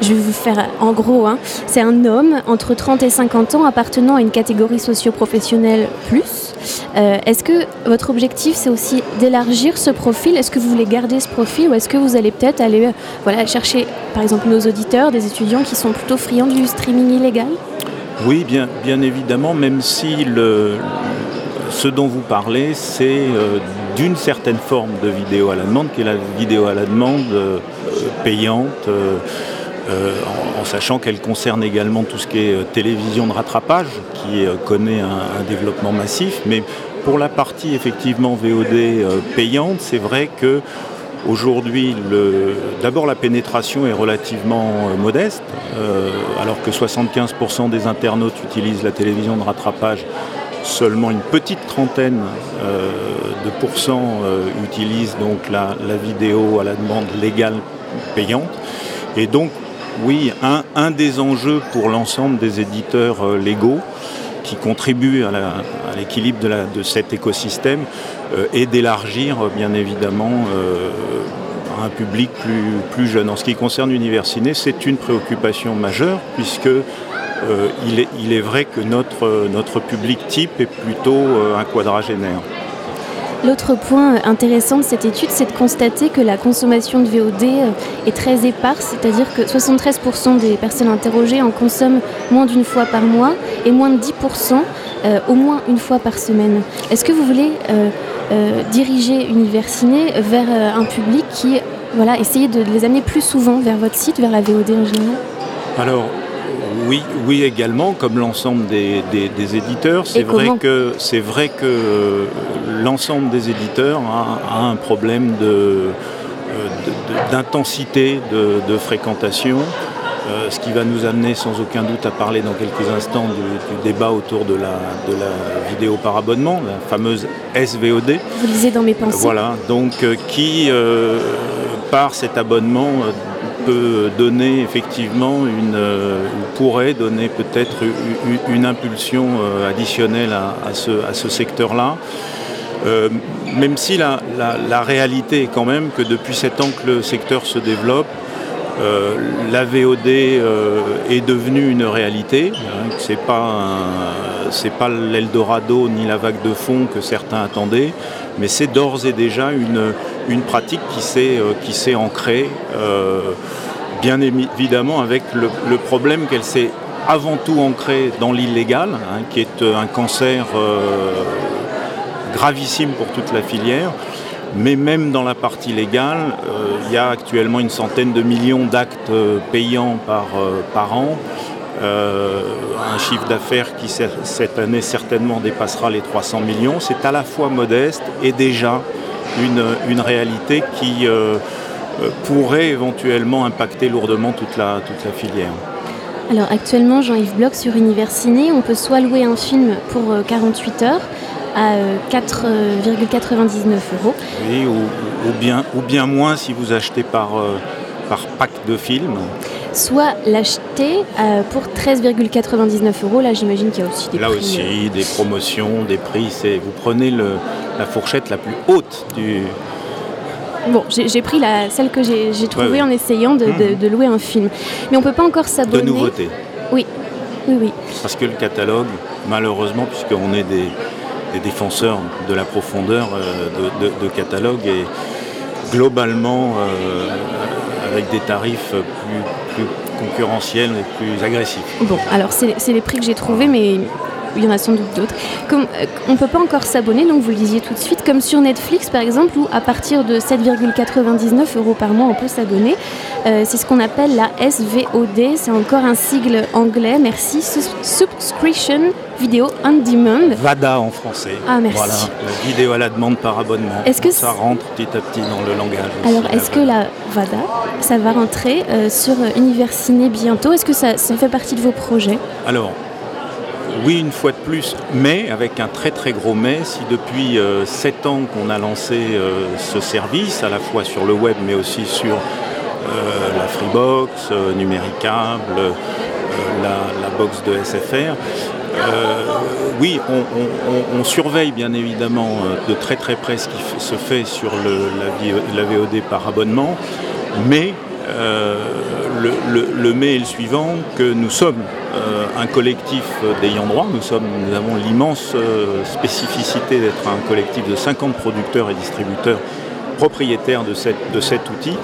je vais vous faire en gros, hein, c'est un homme entre 30 et 50 ans appartenant à une catégorie socio-professionnelle plus. Euh, est-ce que votre objectif c'est aussi d'élargir ce profil? Est-ce que vous voulez garder ce profil ou est-ce que vous allez peut-être aller euh, chercher par exemple nos auditeurs, des étudiants qui sont plutôt friands du streaming illégal? Oui, bien, évidemment, même si ce dont vous parlez, c'est euh, d'une certaine forme de vidéo à la demande, qui est la vidéo à la demande payante, en, en sachant qu'elle concerne également tout ce qui est euh, télévision de rattrapage, qui euh, connaît un, développement massif. Mais pour la partie effectivement VOD euh, payante, c'est vrai que Aujourd'hui, d'abord la pénétration est relativement euh, modeste, euh, alors que 75% des internautes utilisent la télévision de rattrapage. Seulement une petite trentaine euh, de pourcents euh, utilisent donc la, vidéo à la demande légale payante. Oui, un, des enjeux pour l'ensemble des éditeurs euh, légaux qui contribuent à l'équilibre de, cet écosystème euh, est d'élargir, euh, bien évidemment, euh, un public plus, jeune. En ce qui concerne Universiné, c'est une préoccupation majeure puisque euh, il, est, vrai que notre, public type est plutôt euh, un quadragénaire. L'autre point intéressant de cette étude, c'est de constater que la consommation de VOD euh, est très éparse, c'est-à-dire que 73% des personnes interrogées en consomment moins d'une fois par mois et moins de 10% euh, au moins une fois par semaine. Est-ce que vous voulez euh, euh, diriger Universiné vers euh, un public qui, voilà, essayer de les amener plus souvent vers votre site, vers la VOD en général? Oui, oui également, comme l'ensemble des, des- des éditeurs. C'est vrai que, c'est vrai que euh, l'ensemble des éditeurs a, a un problème de, euh, de- de- d'intensité de, fréquentation. euh, ce qui va nous amener sans aucun doute à parler dans quelques instants du, du débat autour de la, de la vidéo par abonnement, la fameuse SVOD. Vous lisez dans mes pensées. Voilà, donc euh, qui, euh, par cet abonnement, peut donner effectivement une, euh, ou pourrait donner peut-être une impulsion euh, additionnelle à, ce, à ce secteur-là. Euh, même si la, la- réalité est quand même que depuis sept ans que le secteur se développe, la VOD est devenue une réalité. hein, que c'est pas pas l'Eldorado ni la vague de fond que certains attendaient, mais c'est d'ores et déjà une, une pratique qui s'est euh, ancrée. euh, bien évidemment avec le, problème qu'elle s'est avant tout ancrée dans l'illégal, hein, qui est euh, un cancer gravissime pour toute la filière. Mais même dans la partie légale, il y a actuellement une centaine de millions d'actes payants par, an. Un chiffre d'affaires qui cette année certainement dépassera les 300 millions. C'est à la fois modeste et déjà une, une réalité qui euh, euh, pourrait éventuellement impacter lourdement toute la, toute la filière. Alors actuellement, Jean-Yves Bloch sur Universiné, on peut soit louer un film pour euh, 48 heures à euh, 4,99 euros, Oui, ou, ou bien, ou bien moins si vous achetez par, euh, par pack de films. Soit l'acheter euh, pour 13,99 euros. Là, j'imagine qu'il y a aussi des Là prix. aussi, euh, des promotions, des prix. C'est, vous prenez le, la fourchette la plus haute du. Bon, j'ai pris la, celle que j'ai trouvée ouais. en essayant de, de- de louer un film. Mais on peut pas encore de s'abonner. nouveautés. Oui, oui, oui. Parce que le catalogue, malheureusement, puisqu'on est des, des défenseurs de la profondeur euh, de, de- de catalogue, et globalement avec des tarifs plus, concurrentiels et plus agressifs. Bon, alors c'est les prix que j'ai trouvés, mais il y en a sans doute d'autres. Euh, on ne peut pas encore s'abonner, donc vous le disiez tout de suite, comme sur Netflix par exemple, où à partir de 7,99 euros par mois, on peut s'abonner. Euh, c'est ce qu'on appelle la SVOD, c'est encore un sigle anglais, merci, Subscription Video On Demand. VADA en français. Ah, merci. Voilà, la vidéo à la demande par abonnement. Est-ce que ça rentre petit à petit dans le langage aussi, Alors, est-ce que la VADA, ça va rentrer euh, sur Universiné bientôt? Est-ce que ça, ça fait partie de vos projets? Alors, oui, une fois de plus, mais avec un très très gros mais, si depuis 7 ans qu'on a lancé euh, ce service, à la fois sur le web, mais aussi sur euh, la Freebox, euh, Numéricable, euh, la, la box de SFR, euh, oui, on, surveille bien évidemment euh, de très très près ce qui se fait sur la, VOD par abonnement, mais euh, le, mais est le suivant, que nous sommes euh, un collectif d'ayants droit, nous, sommes, nous avons l'immense euh, spécificité d'être un collectif de 50 producteurs et distributeurs propriétaires de, cet outil,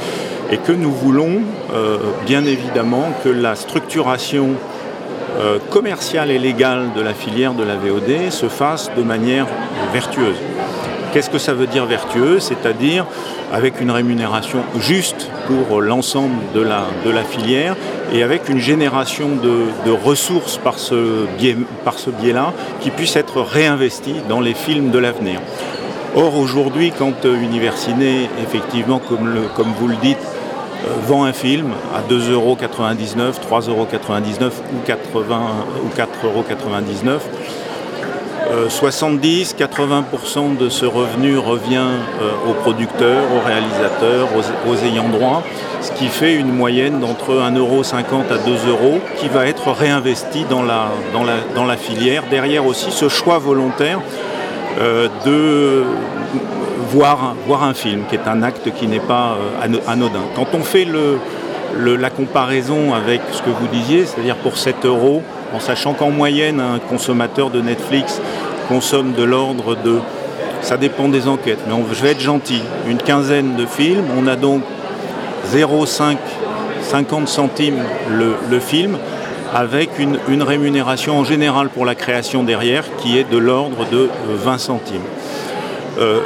et que nous voulons euh, bien évidemment que la structuration euh, commerciale et légale de la filière de la VOD se fasse de manière vertueuse. Qu'est-ce que ça veut dire vertueux C'est-à-dire avec une rémunération juste pour l'ensemble de la, filière et avec une génération de, ressources par ce biais-là qui puisse être réinvestie dans les films de l'avenir. Or aujourd'hui, quand euh, Universiné, effectivement, comme, le- comme vous le dites, euh, vend un film à 2,99€, 3,99€ ou 80 ou 4,99€, 70-80% de ce revenu revient aux producteurs, aux réalisateurs, aux, ayants droit, ce qui fait une moyenne d'entre 1,50€ à 2 euros qui va être réinvesti dans la, dans, la, dans la filière. Derrière aussi ce choix volontaire euh, de voir, voir un film, qui est un acte qui n'est pas euh, anodin. Quand on fait le, la comparaison avec ce que vous disiez, c'est-à-dire pour 7 euros, en sachant qu'en moyenne, un consommateur de Netflix consomme de l'ordre de, ça dépend des enquêtes, mais je vais être gentil, une quinzaine de films, on a donc 0,5 50 centimes le film, avec une, rémunération en général pour la création derrière qui est de l'ordre de 20 centimes. Euh,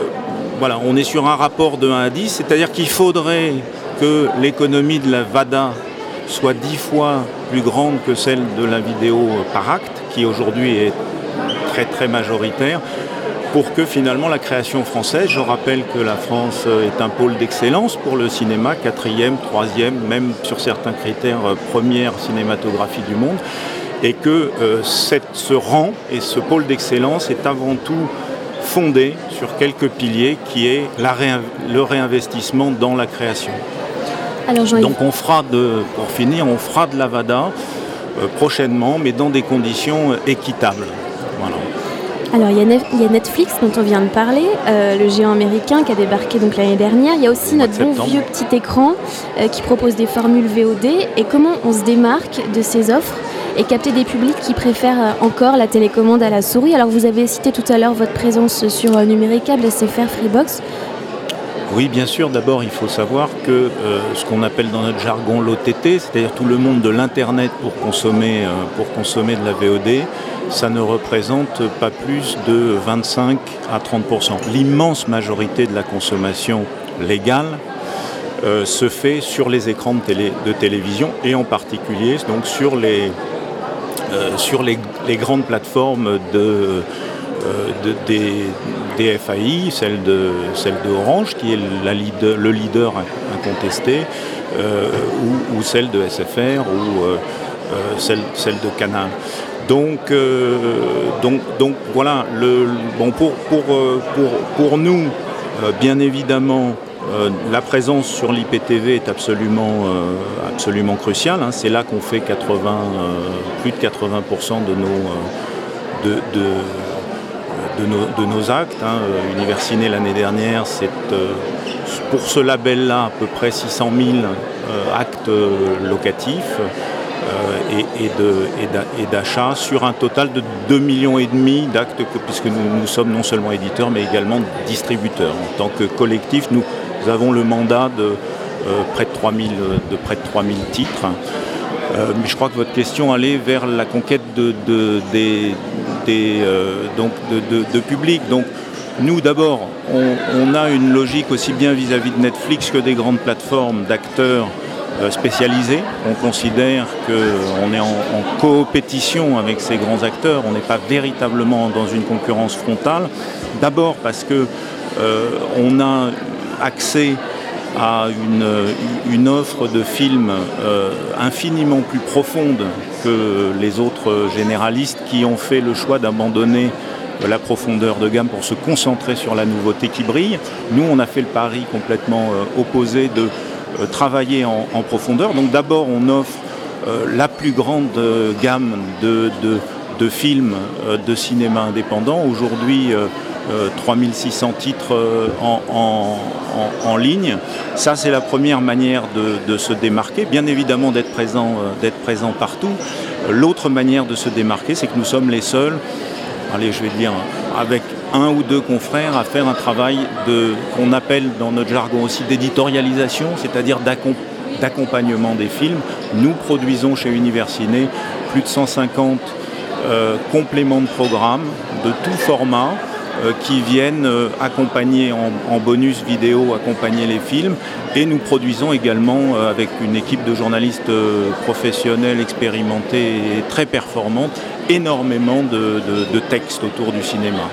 voilà, on est sur un rapport de 1 à 10, c'est-à-dire qu'il faudrait que l'économie de la VADA soit 10 fois plus grande que celle de la vidéo par acte, qui aujourd'hui est très très majoritaire, pour que finalement la création française, je rappelle que la France est un pôle d'excellence pour le cinéma, quatrième, troisième, même sur certains critères, première cinématographie du monde, et que euh, cette, ce rang et ce pôle d'excellence est avant tout fondé sur quelques piliers qui est la réin le réinvestissement dans la création. Alors, Donc on fera de, pour finir, on fera de l'Avada euh, prochainement, mais dans des conditions équitables. Alors il y, a Netflix dont on vient de parler, euh, le géant américain qui a débarqué donc l'année dernière. Il y a aussi notre bon vieux petit écran euh, qui propose des formules VOD. Et comment on se démarque de ces offres et capter des publics qui préfèrent encore la télécommande à la souris. Alors vous avez cité tout à l'heure votre présence sur euh, Numéricable, SFR, Freebox. Oui, bien sûr. D'abord, il faut savoir que euh, ce qu'on appelle dans notre jargon l'OTT, c'est-à-dire tout le monde de l'Internet pour consommer, euh, pour consommer de la VOD, ça ne représente pas plus de 25 à 30% L'immense majorité de la consommation légale euh, se fait sur les écrans de, télé, de télévision et en particulier donc sur les, euh, sur les, grandes plateformes de, euh, de, des, FAI, celle de, celle de Orange qui est leader, le leader incontesté, ou, celle de SFR ou celle, celle de Canal. Donc, euh, donc, donc voilà, bon, pour, pour, pour, pour nous, euh, bien évidemment, euh, la présence sur l'IPTV est absolument, euh, absolument cruciale. Hein. C'est là qu'on fait 80, euh, plus de 80% de nos, euh, de, de, de, nos, de nos actes. Hein. Universiné l'année dernière, c'est pour ce label-là à peu près 600 000 actes locatifs. Euh, et, et d'achats sur un total de 2 millions d'actes puisque nous, sommes non seulement éditeurs mais également distributeurs. En tant que collectif, nous, avons le mandat de, euh, près, de 3000, de près de 3000 titres. Euh, mais je crois que votre question allait vers la conquête de, de, des, donc de, public. Donc, nous, d'abord, on, a une logique aussi bien vis-à-vis -vis de Netflix que des grandes plateformes d'acteurs spécialisés. On considère qu'on est en, en coopétition avec ces grands acteurs. On n'est pas véritablement dans une concurrence frontale. D'abord parce que euh, a accès à une, offre de films euh, infiniment plus profonde que les autres généralistes qui ont fait le choix d'abandonner la profondeur de gamme pour se concentrer sur la nouveauté qui brille. Nous, on a fait le pari complètement euh, opposé de euh, travailler en, profondeur. Donc d'abord, on offre euh, la plus grande gamme de, de, films de cinéma indépendant. Aujourd'hui, euh, 3600 titres euh, en, en, ligne. Ça, c'est la première manière de, se démarquer. Bien évidemment, d'être présent, euh, d'être présent partout. L'autre manière de se démarquer, c'est que nous sommes les seuls, allez, je vais dire, avec un ou deux confrères à faire un travail qu'on appelle dans notre jargon aussi d'éditorialisation, c'est-à-dire d'accompagnement des films. Nous produisons chez Universiné plus de 150 euh, compléments de programmes de tout format euh, qui viennent euh, accompagner en, bonus vidéo, accompagner les films. Et nous produisons également avec une équipe de journalistes professionnels, expérimentés et très performantes, énormément de textes autour du cinéma.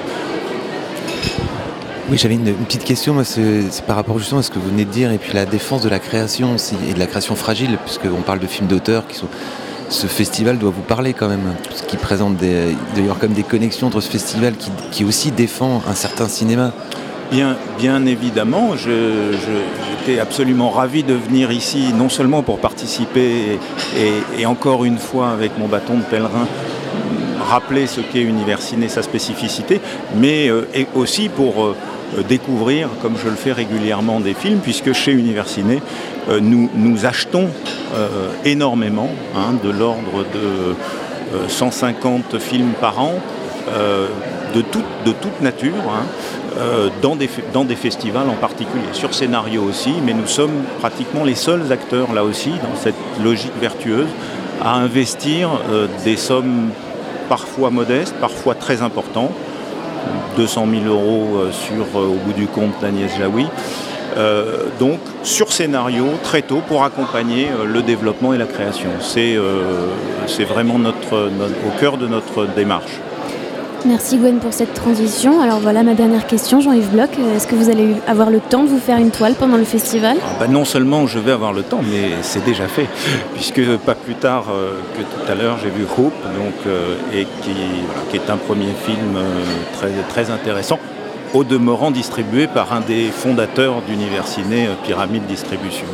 Oui, j'avais une, petite question, c'est par rapport justement à ce que vous venez de dire, et puis la défense de la création aussi, et de la création fragile, puisqu'on parle de films d'auteur qui ce festival doit vous parler quand même, parce qu'il présente avoir comme des connexions entre ce festival qui, qui aussi défend un certain cinéma. Bien, bien évidemment, j'étais absolument ravi de venir ici, non seulement pour participer et, encore une fois avec mon bâton de pèlerin, rappeler ce qu'est Universiné, sa spécificité, mais euh, aussi pour euh, découvrir, comme je le fais régulièrement, des films, puisque chez Universiné, euh, nous, achetons euh, énormément, hein, de l'ordre de euh, 150 films par an, euh, de, toute, nature, hein, euh, dans, des, festivals en particulier, sur scénario aussi, mais nous sommes pratiquement les seuls acteurs là aussi, dans cette logique vertueuse, à investir euh, des sommes parfois modestes, parfois très importantes, 200 000 euros euh, sur, euh, au bout du compte d'Agnès Jaoui. Euh, donc sur scénario très tôt pour accompagner le développement et la création. C'est vraiment au cœur de notre démarche. Merci Gwen pour cette transition. Alors voilà ma dernière question, Jean-Yves Bloch. Est-ce que vous allez avoir le temps de vous faire une toile pendant le festival? Ah bah, non seulement je vais avoir le temps, mais c'est déjà fait, puisque pas plus tard euh, que tout à l'heure, j'ai vu Hope, donc, euh, et qui, qui est un premier film euh, très, très intéressant, au demeurant distribué par un des fondateurs d'Universiné, euh, Pyramide Distribution.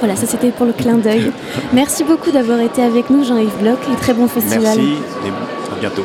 Voilà, ça c'était pour le clin d'œil. Merci beaucoup d'avoir été avec nous Jean-Yves Bloch et très bon festival. Merci et à bientôt.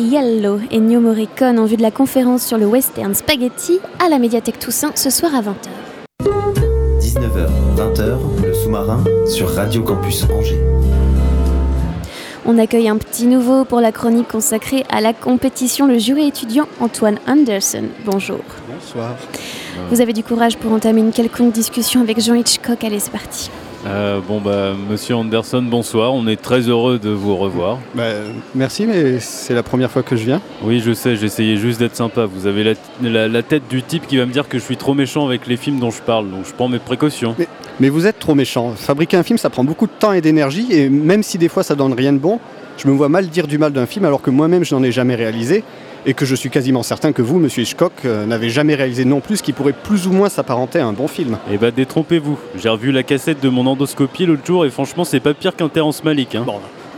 Yellow et New Morricone en vue de la conférence sur le western Spaghetti à la médiathèque Toussaint ce soir à 20h. 19h, 20h, le sous-marin sur Radio Campus Angers. On accueille un petit nouveau pour la chronique consacrée à la compétition, le jury étudiant Antoine Anderson. Bonjour. Bonsoir. Vous avez du courage pour entamer une quelconque discussion avec Jean Hitchcock. Allez, c'est parti. Euh, bon bah Monsieur Anderson, bonsoir. On est très heureux de vous revoir. Bah, merci, mais c'est la première fois que je viens. Oui, je sais. J'essayais juste d'être sympa. Vous avez la, la- la tête du type qui va me dire que je suis trop méchant avec les films dont je parle, donc je prends mes précautions. Mais, mais vous êtes trop méchant. Fabriquer un film, ça prend beaucoup de temps et d'énergie, et même si des fois ça donne rien de bon, je me vois mal dire du mal d'un film alors que moi-même je n'en ai jamais réalisé, et que je suis quasiment certain que vous, Monsieur Hitchcock, euh, n'avez jamais réalisé non plus ce qui pourrait plus ou moins s'apparenter à un bon film. Eh bah détrompez-vous. J'ai revu la cassette de mon endoscopie l'autre jour et franchement c'est pas pire qu'un Terrence Malick. Hein.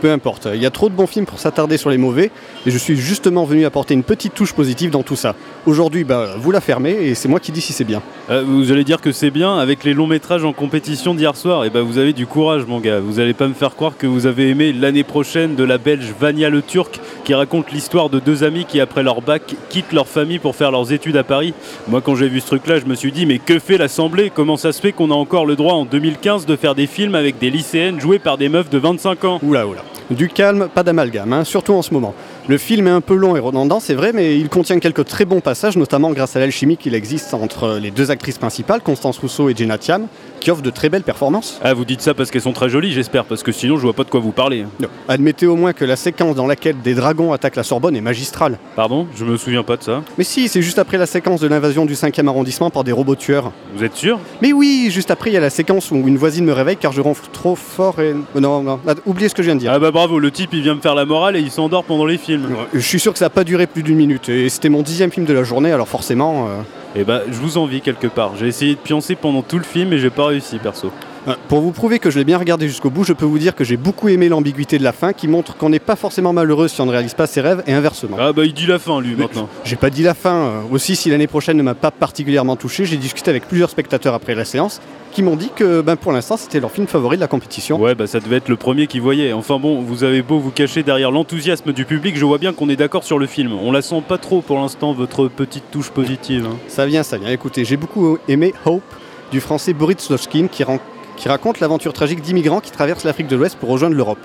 Peu importe, il y a trop de bons films pour s'attarder sur les mauvais, et je suis justement venu apporter une petite touche positive dans tout ça. Aujourd'hui, bah, vous la fermez, et c'est moi qui dis si c'est bien. Euh, vous allez dire que c'est bien avec les longs métrages en compétition d'hier soir. Et bah vous avez du courage mon gars. Vous allez pas me faire croire que vous avez aimé l'année prochaine de la Belge Vania le Turc qui raconte l'histoire de deux amis qui après leur bac quittent leur famille pour faire leurs études à Paris. Moi quand j'ai vu ce truc là je me suis dit mais que fait l'Assemblée? Comment ça se fait qu'on a encore le droit en 2015 de faire des films avec des lycéennes jouées par des meufs de 25 ans? Oula oula. Du calme, pas d'amalgame, hein, surtout en ce moment. Le film est un peu long et redondant, c'est vrai, mais il contient quelques très bons passages, notamment grâce à l'alchimie qu'il existe entre les deux actrices principales, Constance Rousseau et Jenna Thiam, qui offrent de très belles performances. Ah vous dites ça parce qu'elles sont très jolies j'espère parce que sinon je vois pas de quoi vous. Non. Admettez au moins que la séquence dans laquelle des dragons attaquent la Sorbonne est magistrale. Pardon Je me souviens pas de ça. Mais si, c'est juste après la séquence de l'invasion du 5e arrondissement par des robots tueurs. Vous êtes sûr? Mais oui, juste après, il y a la séquence où une voisine me réveille car je ronfle trop fort et... Non, non, ah, oubliez ce que je viens de dire. Ah bah bravo, le type il vient me faire la morale et il s'endort pendant les films. Je suis sûr que ça n'a pas duré plus d'une minute et c'était mon dixième film de la journée, alors forcément... euh, Et bah je vous envie quelque part. J'ai essayé de pioncer pendant tout le film et j'ai pas réussi perso. Euh, Pour vous prouver que je l'ai bien regardé jusqu'au bout, je peux vous dire que j'ai beaucoup aimé l'ambiguïté de la fin qui montre qu'on n'est pas forcément malheureux si on ne réalise pas ses rêves et inversement. Ah bah il dit la fin lui maintenant. J'ai pas dit la fin. euh, Aussi, si l'année prochaine ne m'a pas particulièrement touché, j'ai discuté avec plusieurs spectateurs après la séance qui m'ont dit que ben, pour l'instant c'était leur film favori de la compétition. Ouais bah ça devait être le premier qui voyait. Enfin bon, vous avez beau vous cacher derrière l'enthousiasme du public, je vois bien qu'on est d'accord sur le film. On la sent pas trop pour l'instant votre petite touche positive. hein. Ça vient, ça vient. Écoutez, j'ai beaucoup aimé Hope du français Boris qui, ran- qui raconte l'aventure tragique d'immigrants qui traversent l'Afrique de l'Ouest pour rejoindre l'Europe.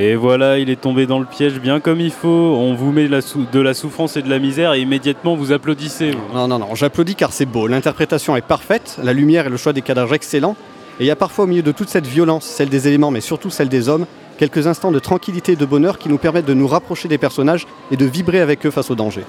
Et voilà, il est tombé dans le piège bien comme il faut. On vous met de la souffrance et de la misère et immédiatement vous applaudissez. Non, non, non, j'applaudis car c'est beau. L'interprétation est parfaite, la lumière et le choix des cadrages excellents. Et il y a parfois au milieu de toute cette violence, celle des éléments, mais surtout celle des hommes, quelques instants de tranquillité et de bonheur qui nous permettent de nous rapprocher des personnages et de vibrer avec eux face au danger.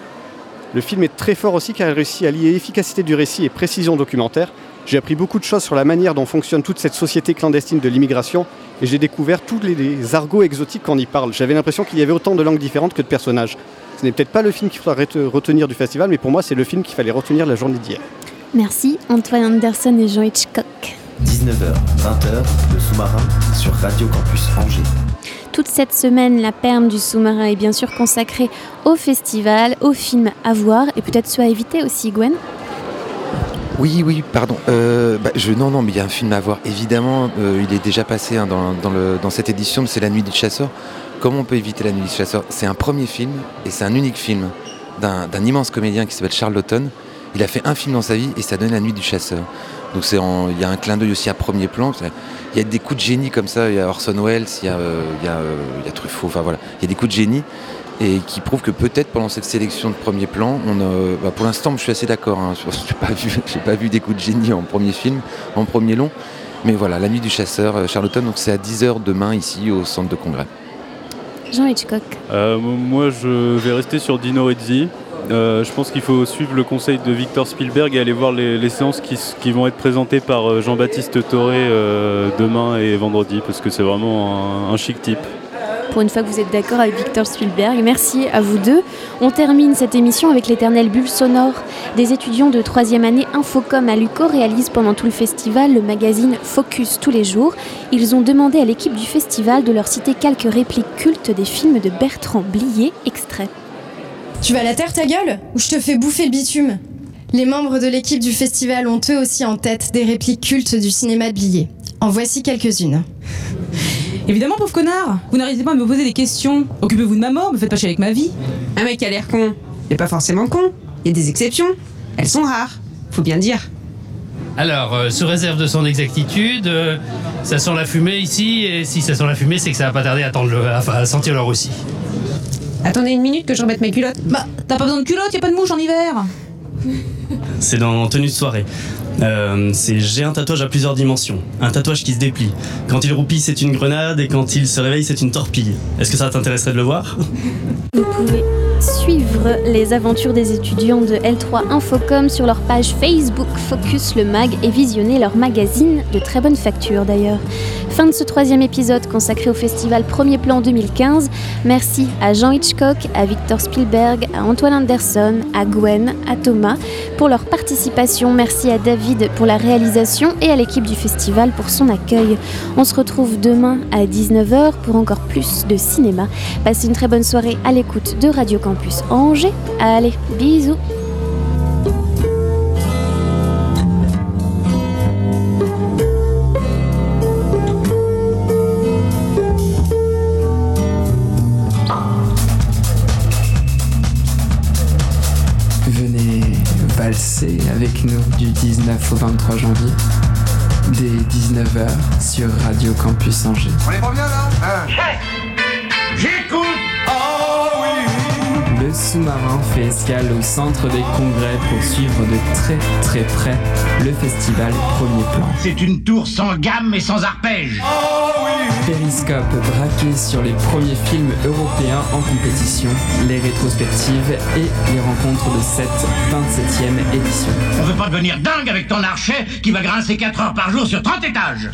Le film est très fort aussi car il réussit à lier efficacité du récit et précision documentaire. J'ai appris beaucoup de choses sur la manière dont fonctionne toute cette société clandestine de l'immigration et j'ai découvert tous les, les argots exotiques qu'on y parle. J'avais l'impression qu'il y avait autant de langues différentes que de personnages. Ce n'est peut-être pas le film qu'il faudrait te- retenir du festival, mais pour moi c'est le film qu'il fallait retenir la journée d'hier. Merci Antoine Anderson et Jean Hitchcock. 19h, 20h, le sous-marin sur Radio Campus Angers. Toute cette semaine, la perme du sous-marin est bien sûr consacrée au festival, aux films à voir et peut-être ceux à éviter aussi, Gwen? Oui, oui, pardon. Euh, bah, non, non, mais il y a un film à voir. Évidemment, euh, il est déjà passé hein, dans, cette édition, c'est La Nuit du Chasseur. Comment on peut éviter La Nuit du Chasseur? C'est un premier film et c'est un unique film d'un immense comédien qui s'appelle Charles Laughton. Il a fait un film dans sa vie et ça donne La Nuit du Chasseur. Donc il y a un clin d'œil aussi à premier plan. Il y a des coups de génie comme ça. Il y a Orson Welles, il y a, euh, Truffaut. Enfin voilà, il y a des coups de génie et qui prouvent que peut-être pendant cette sélection de premier plan, on a- bah, pour l'instant, je suis assez d'accord. Hein, sur- j'ai pas vu, j'ai pas vu des coups de génie en premier film, en premier long. Mais voilà, La Nuit du Chasseur, euh, Charlotten, donc c'est à 10h demain ici au centre de congrès. Jean Hitchcock. Euh, moi, je vais rester sur Dino Rizzi. Euh, je pense qu'il faut suivre le conseil de Victor Spielberg et aller voir les, les séances qui, vont être présentées par Jean-Baptiste Toré euh, demain et vendredi parce que c'est vraiment un, un chic type. Pour une fois que vous êtes d'accord avec Victor Spielberg, merci à vous deux. On termine cette émission avec l'éternelle bulle sonore. Des étudiants de troisième année Infocom à Luco réalisent pendant tout le festival le magazine Focus tous les jours. Ils ont demandé à l'équipe du festival de leur citer quelques répliques cultes des films de Bertrand Blier, extrait. Tu vas la terre ta gueule ou je te fais bouffer le bitume? Les membres de l'équipe du festival ont eux aussi en tête des répliques cultes du cinéma de Blier. En voici quelques-unes. Évidemment, pauvre connard Vous n'arrêtez pas à me poser des questions. Occupez-vous de ma mort, me faites pas chier avec ma vie. Un mec qui a l'air con, il est pas forcément con. Il y a des exceptions. Elles sont rares, faut bien le dire. Alors, euh, sous réserve de son exactitude, euh, ça sent la fumée ici, et si ça sent la fumée, c'est que ça va pas tarder à, tendre le- à- à sentir le roussi. Attendez une minute que je remette mes culottes. Bah, t'as pas besoin de culotte, y a pas de mouche en hiver C'est dans tenue de soirée. Euh, c'est j'ai un tatouage à plusieurs dimensions. Un tatouage qui se déplie. Quand il roupille, c'est une grenade et quand il se réveille, c'est une torpille. Est-ce que ça t'intéresserait de le voir? Vous pouvez suivre les aventures des étudiants de L3 Infocom sur leur page Facebook Focus le Mag et visionner leur magazine de très bonne facture d'ailleurs. Fin de ce troisième épisode consacré au festival Premier Plan 2015. Merci à Jean Hitchcock, à Victor Spielberg, à Antoine Anderson, à Gwen, à Thomas pour leur participation. Merci à David pour la réalisation et à l'équipe du festival pour son accueil. On se retrouve demain à 19h pour encore plus de cinéma. Passez une très bonne soirée à l'écoute de Radio Campus Angers. Allez, bisous du 19 au 23 janvier, dès 19h sur Radio Campus Angers. On est pas bien là J'écoute Le sous-marin fait escale au centre des congrès pour suivre de très très près le festival Premier Plan. C'est une tour sans gamme et sans arpège. Périscope braqué sur les premiers films européens en compétition, les rétrospectives et les rencontres de cette 27e édition. On veut pas devenir dingue avec ton archet qui va grincer 4 heures par jour sur 30 étages.